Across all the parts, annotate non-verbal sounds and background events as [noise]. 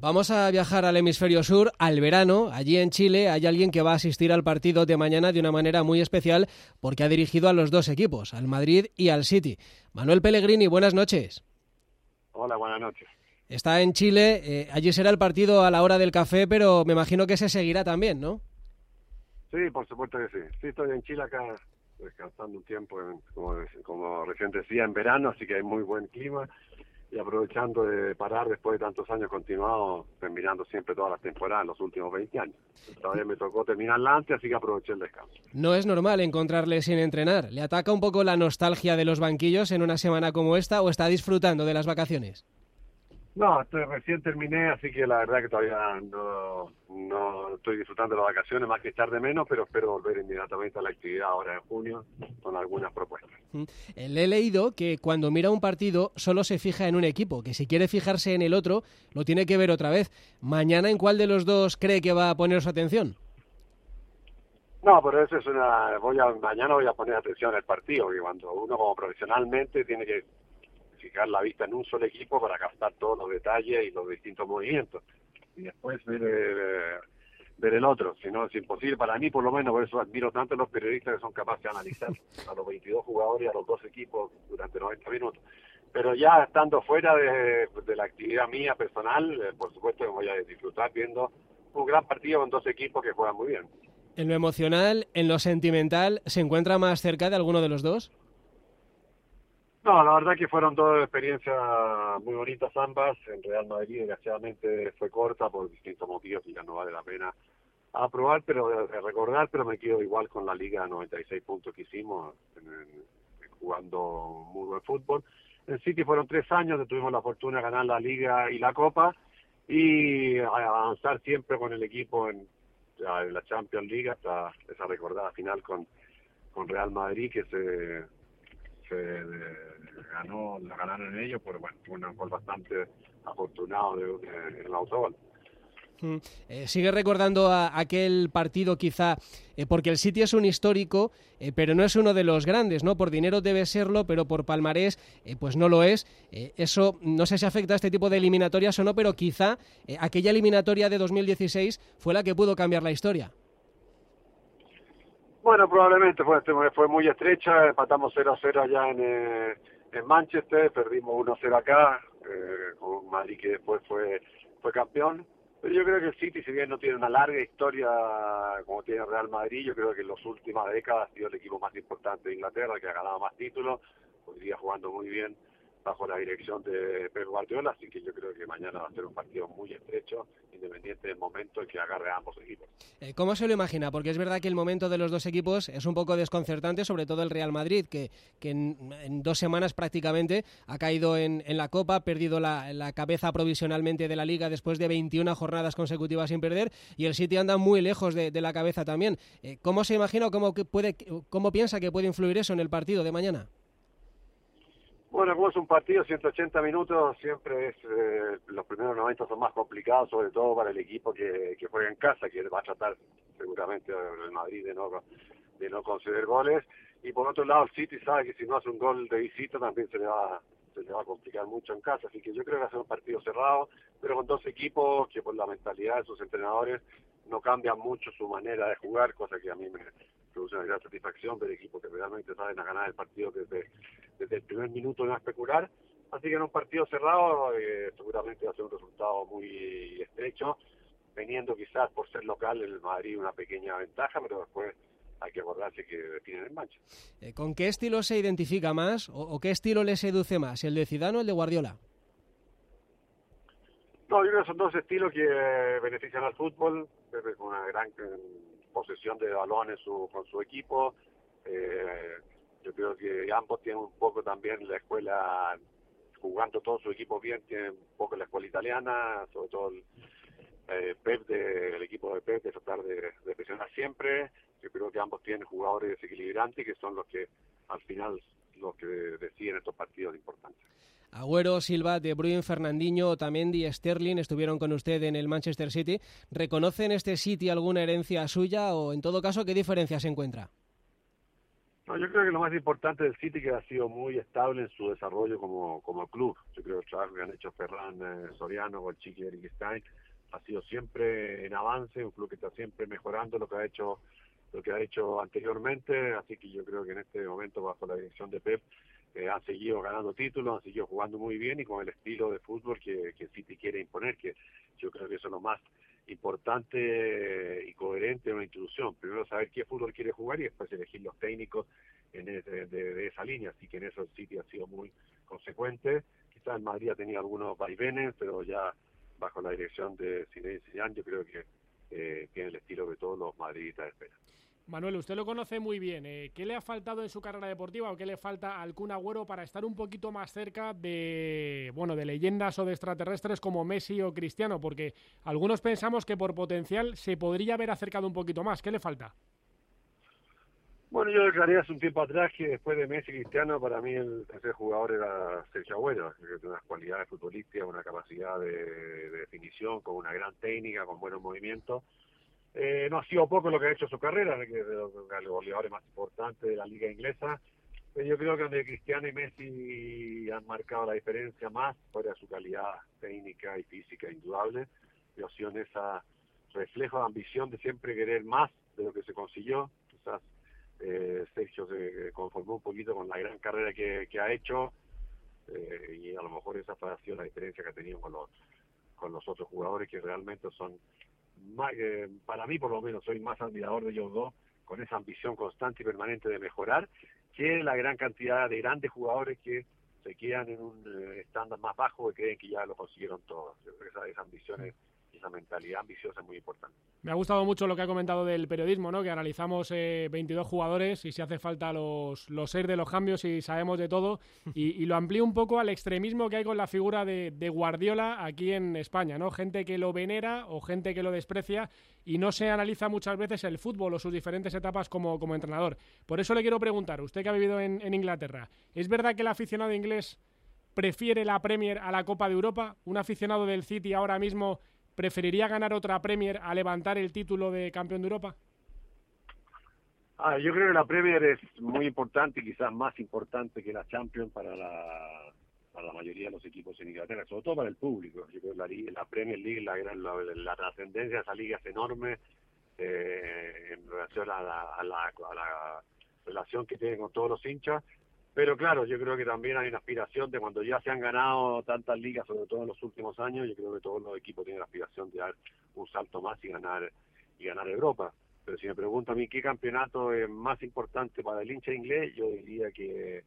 Vamos a viajar al hemisferio sur, al verano. Allí en Chile hay alguien que va a asistir al partido de mañana de una manera muy especial porque ha dirigido a los dos equipos, al Madrid y al City. Manuel Pellegrini, buenas noches. Hola, buenas noches. Está en Chile, eh, allí será el partido a la hora del café, pero me imagino que se seguirá también, ¿no? Sí, por supuesto que sí. Sí, estoy en Chile acá descansando un tiempo, como, como recién decía, en verano, así que hay muy buen clima y aprovechando de parar después de tantos años continuados, terminando siempre todas las temporadas los últimos 20 años. Todavía me tocó terminarla antes, así que aproveché el descanso. No es normal encontrarle sin entrenar. ¿Le ataca un poco la nostalgia de los banquillos en una semana como esta o está disfrutando de las vacaciones? No, recién terminé, así que la verdad que todavía no, no estoy disfrutando de las vacaciones, más que estar de menos, pero espero volver inmediatamente a la actividad ahora en junio con algunas propuestas. Mm. Eh, le he leído que cuando mira un partido solo se fija en un equipo, que si quiere fijarse en el otro, lo tiene que ver otra vez. ¿Mañana en cuál de los dos cree que va a poner su atención? No, pero eso es una... Voy a, mañana voy a poner atención al partido, porque cuando uno como profesionalmente tiene que fijar la vista en un solo equipo para captar todos los detalles y los distintos movimientos. Y después ver, eh, ver el otro. Si no, es imposible para mí, por lo menos, por eso admiro tanto a los periodistas que son capaces de analizar a los 22 jugadores y a los dos equipos durante 90 minutos. Pero ya estando fuera de, la actividad mía personal, eh, por supuesto que voy a disfrutar viendo un gran partido con dos equipos que juegan muy bien. En lo emocional, en lo sentimental, ¿se encuentra más cerca de alguno de los dos? No, la verdad que fueron dos experiencias muy bonitas ambas. En Real Madrid, desgraciadamente, fue corta por distintos motivos y ya no vale la pena aprobar, pero de, recordar, pero me quedo igual con la Liga 96 puntos que hicimos jugando muy buen fútbol. En City fueron tres años, tuvimos la fortuna de ganar la Liga y la Copa y avanzar siempre con el equipo en, la Champions League hasta esa recordada final con, con Real Madrid que se se ganó, la ganaron ellos, pero bueno, fue un gol bastante afortunado de, el autogol. Mm. Eh, sigue recordando aquel partido quizá, eh, porque el City es un histórico, eh, pero no es uno de los grandes, ¿no? Por dinero debe serlo, pero por palmarés pues no lo es. eso no sé si afecta a este tipo de eliminatorias o no, pero quizá aquella eliminatoria de 2016 fue la que pudo cambiar la historia. Bueno, probablemente fue, fue muy estrecha, empatamos 0-0 allá en, eh, en Manchester, perdimos 1-0 acá, eh, con Madrid que después fue, fue campeón. Pero yo creo que el City, si bien no tiene una larga historia como tiene Real Madrid, yo creo que en las últimas décadas ha sido el equipo más importante de Inglaterra, que ha ganado más títulos, hoy día jugando muy bien bajo la dirección de Pep Guardiola, así que yo creo que mañana va a ser un partido muy estrecho, independiente del momento en que agarre a ambos equipos. Eh, ¿Cómo se lo imagina? Porque es verdad que el momento de los dos equipos es un poco desconcertante, sobre todo el Real Madrid, que, que en, dos semanas prácticamente ha caído en, la Copa, ha perdido la, cabeza provisionalmente de la Liga después de 21 jornadas consecutivas sin perder, y el City anda muy lejos de, la cabeza también. Eh, ¿Cómo se imagina o cómo, puede, cómo piensa que puede influir eso en el partido de mañana? Bueno, como es un partido, 180 minutos, siempre es, eh, los primeros 90 son más complicados, sobre todo para el equipo que, que juega en casa, que va a tratar seguramente el Madrid de no, de no conceder goles. Y por otro lado, el City sabe que si no hace un gol de visita también se le va se le va a complicar mucho en casa. Así que yo creo que va a ser un partido cerrado, pero con dos equipos que por la mentalidad de sus entrenadores no cambian mucho su manera de jugar, cosa que a mí me produce una gran satisfacción ver equipos que realmente saben a ganar el partido desde desde el primer minuto no especular. Así que en un partido cerrado eh, seguramente va a ser un resultado muy estrecho, teniendo quizás por ser local el Madrid una pequeña ventaja, pero después hay que acordarse que tienen el mancha. Eh, ¿Con qué estilo se identifica más o, qué estilo le seduce más, el de Zidane o el de Guardiola? No, yo creo que son dos estilos que benefician al fútbol, con una gran eh, posesión de balones su, con su equipo, eh, yo creo que ambos tienen un poco también la escuela, jugando todo su equipo bien, tienen un poco la escuela italiana, sobre todo el eh, Pep, el equipo de Pep, de tratar de, presionar siempre. Yo creo que ambos tienen jugadores desequilibrantes que son los que al final los que deciden estos partidos importantes. Agüero, Silva, De Bruyne, Fernandinho, y Sterling estuvieron con usted en el Manchester City. ¿Reconoce en este City alguna herencia suya o, en todo caso, qué diferencia se encuentra? Yo creo que lo más importante del City que ha sido muy estable en su desarrollo como, como club. Yo creo que el trabajo que han hecho Ferran Soriano Chiqui Eric Stein ha sido siempre en avance, un club que está siempre mejorando lo que ha hecho lo que ha hecho anteriormente, así que yo creo que en este momento bajo la dirección de Pep eh, han seguido ganando títulos, han seguido jugando muy bien y con el estilo de fútbol que, que City quiere imponer, que yo creo que eso es lo más importante y coherente en una institución. Primero saber qué fútbol quiere jugar y después elegir los técnicos en de, esa línea. Así que en eso el City ha sido muy consecuente. Quizás en Madrid ha tenido algunos vaivenes, pero ya bajo la dirección de Zinedine Zidane yo creo que eh, tiene el estilo que todos los madridistas esperan. Manuel, usted lo conoce muy bien. Eh, ¿Qué le ha faltado en su carrera deportiva o qué le falta al Kun Agüero para estar un poquito más cerca de, bueno, de leyendas o de extraterrestres como Messi o Cristiano? Porque algunos pensamos que por potencial se podría haber acercado un poquito más. ¿Qué le falta? Bueno, yo declaré hace un tiempo atrás que después de Messi y Cristiano, para mí el jugador era Sergio Agüero, que tiene unas cualidades futbolísticas, una capacidad de definición, con una gran técnica, con buenos movimientos eh, no ha sido poco lo que ha hecho su carrera, que es de los, goleadores más importantes de la liga inglesa. Pero yo creo que donde Cristiano y Messi han marcado la diferencia más, fuera su calidad técnica y física indudable, y ha sido en esa reflejo de ambición de siempre querer más de lo que se consiguió. Quizás eh, Sergio se conformó un poquito con la gran carrera que, ha hecho eh, y a lo mejor esa ha sido la diferencia que ha tenido con los, con los otros jugadores que realmente son eh, para mí por lo menos soy más admirador de ellos dos, con esa ambición constante y permanente de mejorar, que la gran cantidad de grandes jugadores que se quedan en un eh, estándar más bajo y creen que ya lo consiguieron todos. Yo creo que esa, esa ambición es, esa mentalidad ambiciosa es muy importante. Me ha gustado mucho lo que ha comentado del periodismo, ¿no? que analizamos eh, 22 jugadores y si hace falta los, los seis de los cambios y sabemos de todo. [laughs] Y, lo amplío un poco al extremismo que hay con la figura de, de, Guardiola aquí en España. ¿no? Gente que lo venera o gente que lo desprecia y no se analiza muchas veces el fútbol o sus diferentes etapas como, como entrenador. Por eso le quiero preguntar, usted que ha vivido en, en Inglaterra, ¿es verdad que el aficionado inglés prefiere la Premier a la Copa de Europa? ¿Un aficionado del City ahora mismo ¿Preferiría ganar otra Premier a levantar el título de campeón de Europa? Ah, yo creo que la Premier es muy importante, quizás más importante que la Champions para la, para la mayoría de los equipos en Inglaterra, sobre todo para el público. Yo creo que la, Premier League, la, la, trascendencia de esa liga es enorme eh, en relación a la, a la relación que tiene con todos los hinchas pero claro, yo creo que también hay una aspiración de cuando ya se han ganado tantas ligas, sobre todo en los últimos años, yo creo que todos los equipos tienen la aspiración de dar un salto más y ganar y ganar Europa. Pero si me pregunto a mí qué campeonato es más importante para el hincha inglés, yo diría que,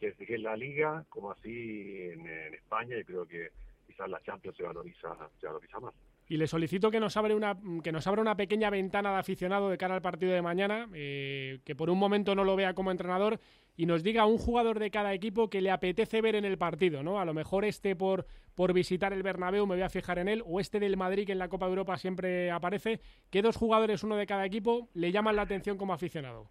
que, es la liga, como así en, España, y creo que quizás la Champions se valoriza, se valoriza más y le solicito que nos abra una que nos abra una pequeña ventana de aficionado de cara al partido de mañana, eh, que por un momento no lo vea como entrenador y nos diga un jugador de cada equipo que le apetece ver en el partido, ¿no? A lo mejor este por por visitar el Bernabéu me voy a fijar en él o este del Madrid que en la Copa de Europa siempre aparece, que dos jugadores, uno de cada equipo, le llaman la atención como aficionado.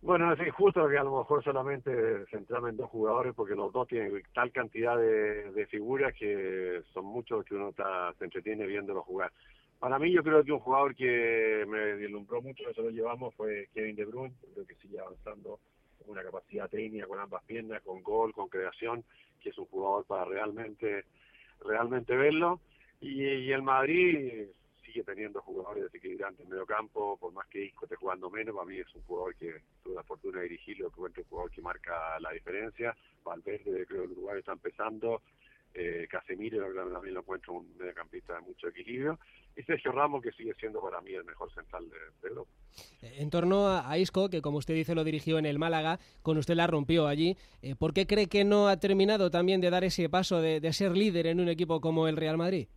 Bueno, es injusto que a lo mejor solamente centrarme en dos jugadores porque los dos tienen tal cantidad de, figuras que son muchos que uno se entretiene viéndolo jugar. Para mí yo creo que un jugador que me deslumbró mucho, lo llevamos, fue Kevin De Bruyne, creo que sigue avanzando con una capacidad técnica, con ambas piernas, con gol, con creación, que es un jugador para realmente, realmente verlo. Y, y el Madrid sigue teniendo jugadores desequilibrantes en medio campo, por más que Isco esté jugando menos, para mí es un jugador que tuve la fortuna de dirigirlo, que es un jugador que marca la diferencia. Valverde, creo que el Uruguay está empezando. Eh, Casemiro también lo encuentro un mediocampista de mucho equilibrio y Sergio Ramos que sigue siendo para mí el mejor central de, Europa. Eh, en torno a, Isco, que como usted dice lo dirigió en el Málaga, con usted la rompió allí, eh, ¿por qué cree que no ha terminado también de dar ese paso de, de ser líder en un equipo como el Real Madrid?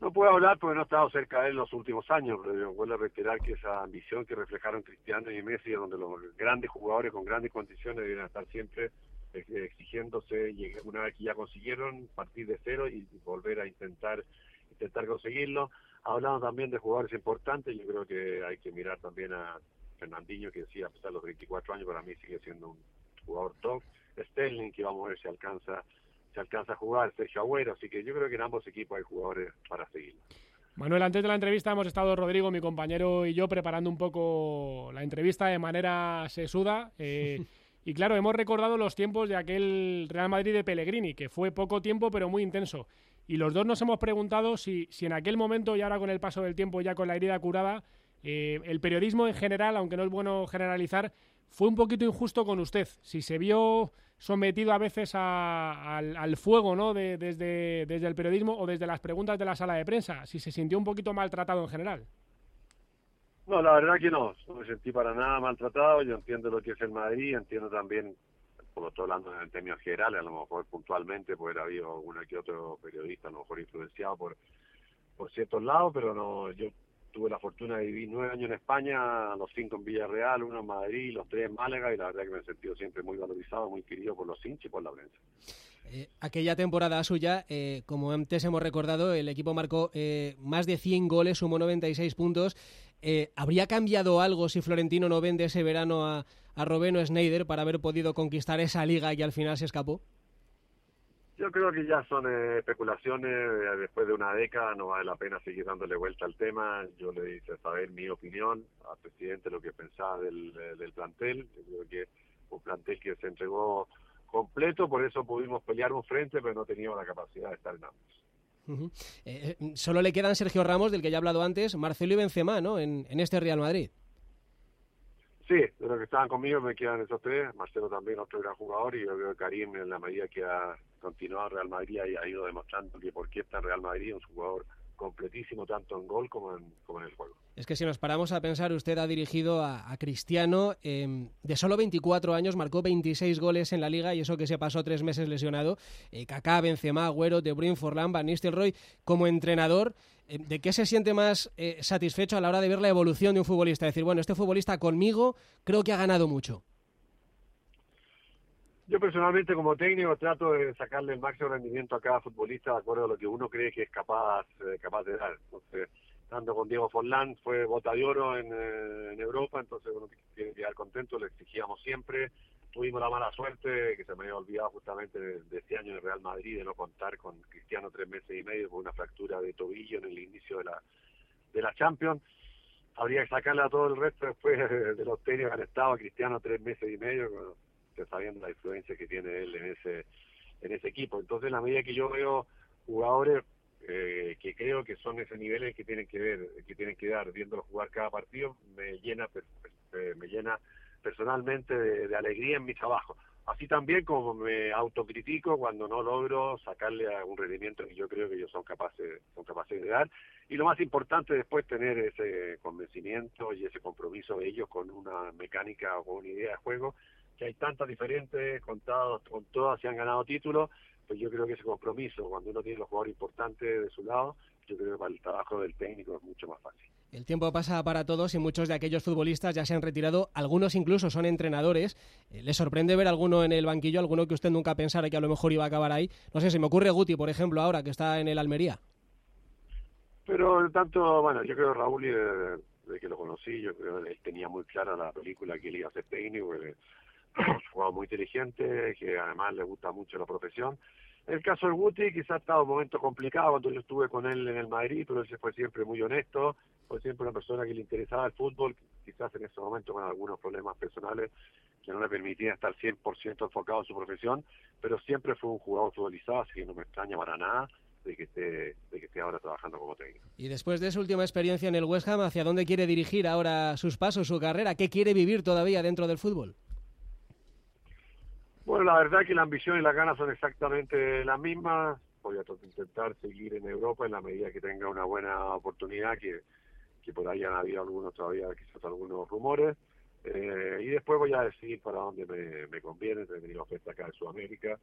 No puedo hablar porque no he estado cerca de él en los últimos años, pero vuelvo a reiterar que esa ambición que reflejaron Cristiano y Messi, donde los grandes jugadores con grandes condiciones deben estar siempre exigiéndose, y una vez que ya consiguieron, partir de cero y volver a intentar intentar conseguirlo. Hablando también de jugadores importantes, yo creo que hay que mirar también a Fernandinho, que decía, a pesar de los 24 años, para mí sigue siendo un jugador top. Sterling, que vamos a ver si alcanza se alcanza a jugar Sergio Agüero, así que yo creo que en ambos equipos hay jugadores para seguir. Manuel, antes de la entrevista hemos estado Rodrigo, mi compañero y yo preparando un poco la entrevista de manera sesuda. Eh, [laughs] y claro, hemos recordado los tiempos de aquel Real Madrid de Pellegrini, que fue poco tiempo pero muy intenso. Y los dos nos hemos preguntado si, si en aquel momento y ahora con el paso del tiempo, ya con la herida curada, eh, el periodismo en general, aunque no es bueno generalizar, fue un poquito injusto con usted. Si se vio sometido a veces al, fuego ¿no? desde, desde el periodismo o desde las preguntas de la sala de prensa, si se sintió un poquito maltratado en general. No, la verdad que no, no me sentí para nada maltratado, yo entiendo lo que es el Madrid, entiendo también, por lo estoy hablando en términos generales, a lo mejor puntualmente, pues habido alguno que otro periodista, a lo mejor influenciado por, por ciertos lados, pero no, yo tuve la fortuna de vivir nueve años en España, los cinco en Villarreal, uno en Madrid, los tres en Málaga, y la verdad que me he sentido siempre muy valorizado, muy querido por los hinchas y por la prensa. Eh, aquella temporada suya, eh, como antes hemos recordado, el equipo marcó eh, más de 100 goles, sumó 96 puntos. ¿Habría cambiado algo si Florentino no vende ese verano a, a Robeno Schneider para haber podido conquistar esa liga y al final se escapó? Yo creo que ya son eh, especulaciones, eh, después de una década no vale la pena seguir dándole vuelta al tema. Yo le hice saber mi opinión al presidente, lo que pensaba del, eh, del plantel. Yo creo que un plantel que se entregó completo, por eso pudimos pelear un frente, pero no teníamos la capacidad de estar en ambos. Solo le quedan Sergio Ramos, del que ya he hablado antes, Marcelo y Benzema, ¿no? En, en este Real Madrid. Sí, de los que estaban conmigo me quedan esos tres. Marcelo también, otro gran jugador, y yo creo que Karim, en la medida que ha continuado Real Madrid, ha ido demostrando que por qué está en Real Madrid, un jugador completísimo tanto en gol como en, como en el juego. Es que si nos paramos a pensar, usted ha dirigido a, Cristiano, em, de solo 24 años, marcó 26 goles en la Liga y eso que se pasó tres meses lesionado. Eh, Kaká, Benzema, Agüero, De Bruyne, Forlán, Van Nistelrooy, como entrenador, em, ¿de qué se siente más eh, satisfecho a la hora de ver la evolución de un futbolista? Decir, bueno, este futbolista conmigo creo que ha ganado mucho. Yo personalmente como técnico trato de sacarle el máximo rendimiento a cada futbolista de acuerdo a lo que uno cree que es capaz eh, capaz de dar. Entonces, tanto con Diego Forlán fue bota de oro en, eh, Europa, entonces uno tiene que quedar contento, le exigíamos siempre. Tuvimos la mala suerte, que se me había olvidado justamente de, este año en Real Madrid, de no contar con Cristiano tres meses y medio por una fractura de tobillo en el inicio de la, de la Champions habría que sacarle a todo el resto después [laughs] de los técnicos que han estado Cristiano tres meses y medio sabiendo la influencia que tiene él en ese en ese equipo. Entonces, en la medida que yo veo jugadores eh, que creo que son ese niveles que tienen que ver, que tienen que dar, viéndolo jugar cada partido, me llena, eh, me llena personalmente de, alegría en mi trabajo. Así también como me autocritico cuando no logro sacarle a un rendimiento que yo creo que ellos son capaces, son capaces de dar. Y lo más importante después tener ese convencimiento y ese compromiso de ellos con una mecánica o con una idea de juego que hay tantas diferentes, contados con todas se han ganado títulos, pues yo creo que ese compromiso, cuando uno tiene los jugadores importantes de su lado, yo creo que para el trabajo del técnico es mucho más fácil. El tiempo pasa para todos y muchos de aquellos futbolistas ya se han retirado, algunos incluso son entrenadores. Eh, ¿Le sorprende ver alguno en el banquillo, alguno que usted nunca pensara que a lo mejor iba a acabar ahí? No sé, se me ocurre Guti, por ejemplo, ahora que está en el Almería. Pero tanto, bueno, yo creo Raúl, de, de que lo conocí, yo creo que él tenía muy clara la película que él iba a ser técnico, un [coughs] jugador muy inteligente, que además le gusta mucho la profesión. El caso del Guti quizás ha estado un momento complicado cuando yo estuve con él en el Madrid, pero él fue siempre muy honesto, fue siempre una persona que le interesaba el fútbol, quizás en ese momento con algunos problemas personales que no le permitían estar 100% enfocado en su profesión, pero siempre fue un jugador futbolizado, así que no me extraña para nada de que esté, de que esté ahora trabajando como técnico. Y después de su última experiencia en el West Ham, ¿hacia dónde quiere dirigir ahora sus pasos, su carrera? ¿Qué quiere vivir todavía dentro del fútbol? Bueno, la verdad que la ambición y las ganas son exactamente las mismas. Voy a intentar seguir en Europa en la medida que tenga una buena oportunidad, que, que por ahí han habido algunos todavía, quizás algunos rumores. Eh, y después voy a decidir para dónde me, me conviene. He tenido oferta acá de Sudamérica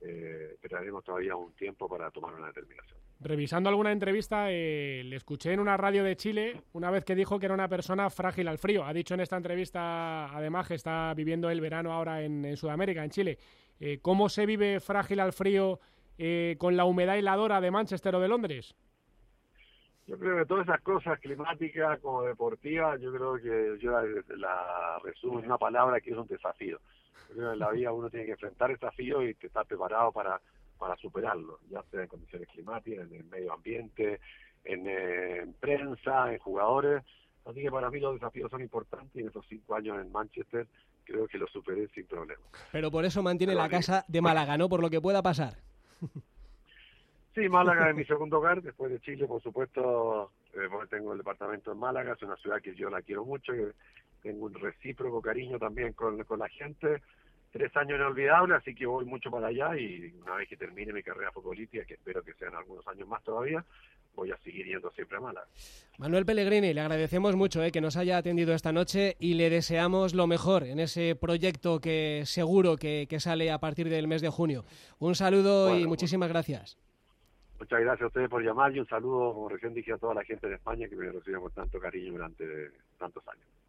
eh, tenemos todavía un tiempo para tomar una determinación. Revisando alguna entrevista, eh, le escuché en una radio de Chile una vez que dijo que era una persona frágil al frío. Ha dicho en esta entrevista, además, que está viviendo el verano ahora en, Sudamérica, en Chile. Eh, ¿Cómo se vive frágil al frío eh, con la humedad heladora de Manchester o de Londres? Yo creo que todas esas cosas climáticas como deportivas, yo creo que yo la resumo en una palabra que es un desafío en la vida uno tiene que enfrentar desafíos y estar preparado para, para superarlo, ya sea en condiciones climáticas, en el medio ambiente, en, prensa, en jugadores. Así que para mí los desafíos son importantes y en esos cinco años en Manchester creo que los superé sin problema. Pero por eso mantiene la casa de Málaga, ¿no? Por lo que pueda pasar. Sí, Málaga es mi segundo hogar, después de Chile, por supuesto, eh, tengo el departamento en Málaga, es una ciudad que yo la quiero mucho, que tengo un recíproco cariño también con, con la gente, tres años inolvidables, así que voy mucho para allá y una vez que termine mi carrera futbolística, que espero que sean algunos años más todavía, voy a seguir yendo siempre a Málaga. Manuel Pellegrini, le agradecemos mucho eh, que nos haya atendido esta noche y le deseamos lo mejor en ese proyecto que seguro que, sale a partir del mes de junio. Un saludo y muchísimas gracias. Muchas gracias a ustedes por llamar y un saludo, como recién dije, a toda la gente de España que me recibió con tanto cariño durante tantos años.